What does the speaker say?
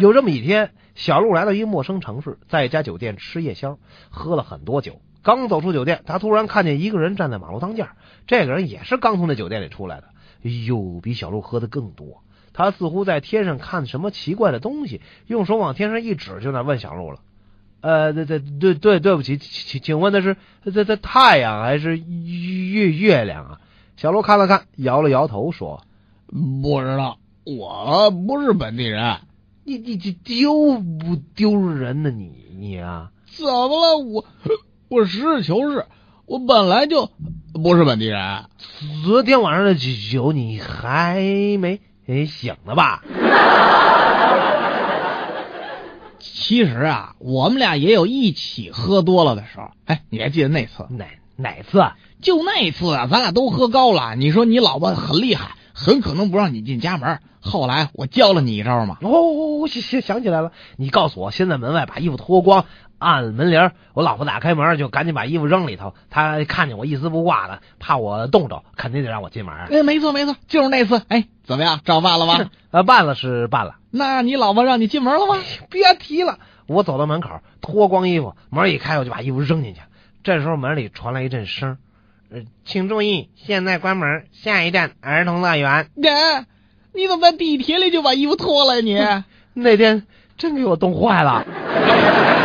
有这么一天，小鹿来到一个陌生城市，在一家酒店吃夜宵，喝了很多酒。刚走出酒店，他突然看见一个人站在马路当间，这个人也是刚从那酒店里出来的。哎呦，比小鹿喝的更多。他似乎在天上看什么奇怪的东西，用手往天上一指，就那问小鹿了：“呃，对对对对，对不起，请请问的是这这太阳还是月月亮啊？”小鹿看了看，摇了摇头说：“不知道，我不是本地人。”你你这丢不丢人呢？你你啊，怎么了？我我实事求是，我本来就不是本地人。昨天晚上的酒你还没醒呢吧？其实啊，我们俩也有一起喝多了的时候。哎，你还记得那次？哪哪次？就那次啊，咱俩都喝高了。你说你老婆很厉害。很可能不让你进家门。后来 我教了你一招嘛。哦，想想起来了，你告诉我，先在门外把衣服脱光，按门铃。我老婆打开门，就赶紧把衣服扔里头。她看见我一丝不挂的，怕我冻着，肯定得让我进门。哎，没错没错，就是那次。哎，怎么样，照办了吗？呃，办了是办了。那你老婆让你进门了吗？别提了，我走到门口，脱光衣服，门一开，我就把衣服扔进去。这时候门里传来一阵声。呃，请注意，现在关门，下一站儿童乐园。啊，你怎么在地铁里就把衣服脱了？你 那天真给我冻坏了。